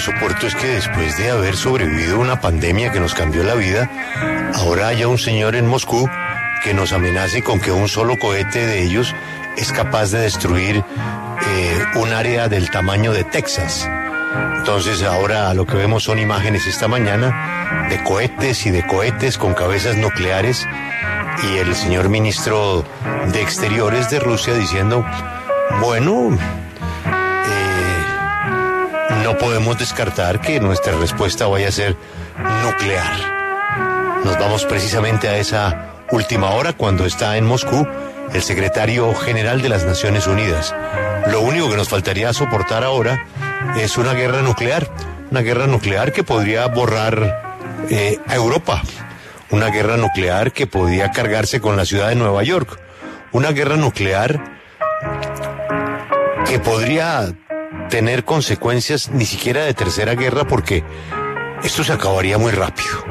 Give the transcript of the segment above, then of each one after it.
soporto es que después de haber sobrevivido una pandemia que nos cambió la vida, ahora haya un señor en Moscú que nos amenace con que un solo cohete de ellos es capaz de destruir eh, un área del tamaño de Texas. Entonces ahora lo que vemos son imágenes esta mañana de cohetes y de cohetes con cabezas nucleares y el señor ministro de Exteriores de Rusia diciendo, bueno, no podemos descartar que nuestra respuesta vaya a ser nuclear. Nos vamos precisamente a esa última hora cuando está en Moscú el secretario general de las Naciones Unidas. Lo único que nos faltaría soportar ahora es una guerra nuclear, una guerra nuclear que podría borrar eh, a Europa, una guerra nuclear que podría cargarse con la ciudad de Nueva York, una guerra nuclear que podría tener consecuencias ni siquiera de tercera guerra porque esto se acabaría muy rápido.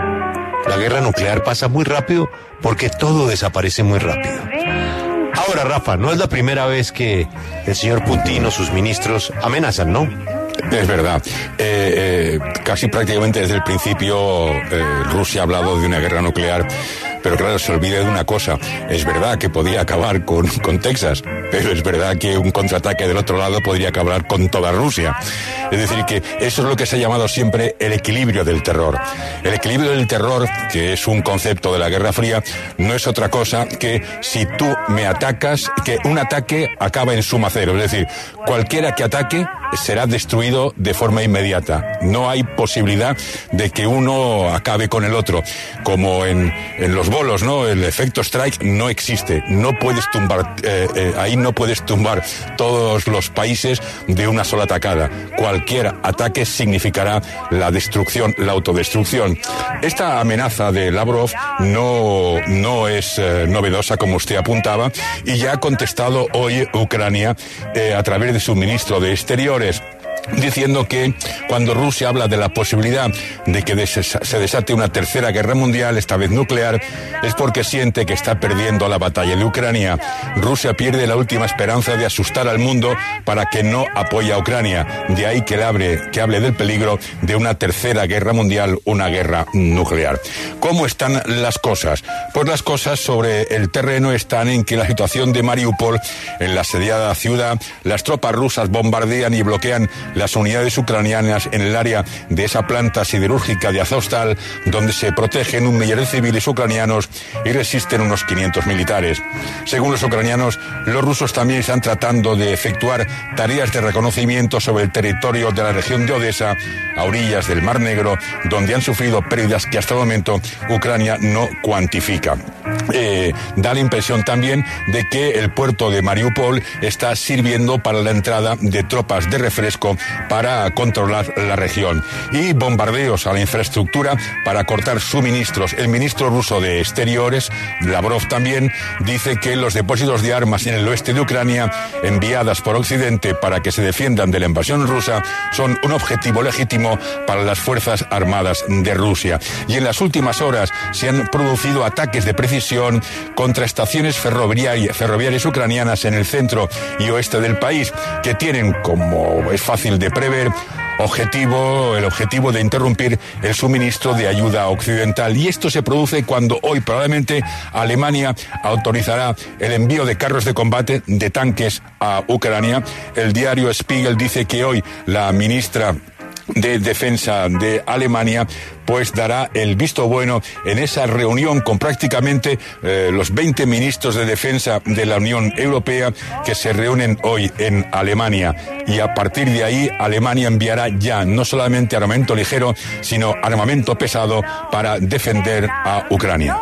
La guerra nuclear pasa muy rápido porque todo desaparece muy rápido. Ahora, Rafa, no es la primera vez que el señor Putin o sus ministros amenazan, ¿no? Es verdad. Eh, eh, casi prácticamente desde el principio eh, Rusia ha hablado de una guerra nuclear, pero claro, se olvida de una cosa. Es verdad que podía acabar con, con Texas, pero es verdad que un contraataque del otro lado podría acabar con toda Rusia. Es decir, que eso es lo que se ha llamado siempre el equilibrio del terror. El equilibrio del terror, que es un concepto de la Guerra Fría, no es otra cosa que si tú me atacas, que un ataque acaba en suma cero. Es decir, cualquiera que ataque será destruido de forma inmediata. No hay posibilidad de que uno acabe con el otro. Como en, en los bolos, ¿no? El efecto strike no existe. No puedes tumbar, eh, eh, ahí no puedes tumbar todos los países de una sola atacada. Cualquier ataque significará la destrucción, la autodestrucción. Esta amenaza de Lavrov no, no es eh, novedosa, como usted apuntaba, y ya ha contestado hoy Ucrania a través de su ministro de Exteriores diciendo que cuando Rusia habla de la posibilidad de que se desate una tercera guerra mundial, esta vez nuclear, es porque siente que está perdiendo la batalla de Ucrania. Rusia pierde la última esperanza de asustar al mundo para que no apoye a Ucrania. De ahí que, hable, que hable del peligro de una tercera guerra mundial, una guerra nuclear. ¿Cómo están las cosas? Pues las cosas sobre el terreno están en que la situación de Mariupol, en la asediada ciudad, las tropas rusas bombardean y bloquean las unidades ucranianas en el área de esa planta siderúrgica de Azovstal, donde se protegen un millar de civiles ucranianos y resisten unos 500 militares. Según los ucranianos, los rusos también están tratando de efectuar tareas de reconocimiento sobre el territorio de la región de Odessa, a orillas del Mar Negro, donde han sufrido pérdidas que hasta el momento Ucrania no cuantifica. Eh, da la impresión también de que el puerto de Mariupol está sirviendo para la entrada de tropas de refresco para controlar la región y bombardeos a la infraestructura para cortar suministros. El ministro ruso de Exteriores, Lavrov también, dice que los depósitos de armas en el oeste de Ucrania, enviadas por Occidente para que se defiendan de la invasión rusa, son un objetivo legítimo para las Fuerzas Armadas de Rusia. Y en las últimas horas se han producido ataques de precisión contra estaciones ferroviarias ucranianas en el centro y oeste del país, que tienen, como es fácil de prever, objetivo, el objetivo de interrumpir el suministro de ayuda occidental. Y esto se produce cuando hoy probablemente Alemania autorizará el envío de carros de combate, de tanques a Ucrania. El diario Spiegel dice que hoy la ministra de Defensa de Alemania, pues dará el visto bueno en esa reunión con prácticamente eh, los 20 ministros de Defensa de la Unión Europea que se reúnen hoy en Alemania. Y a partir de ahí, Alemania enviará ya no solamente armamento ligero, sino armamento pesado para defender a Ucrania.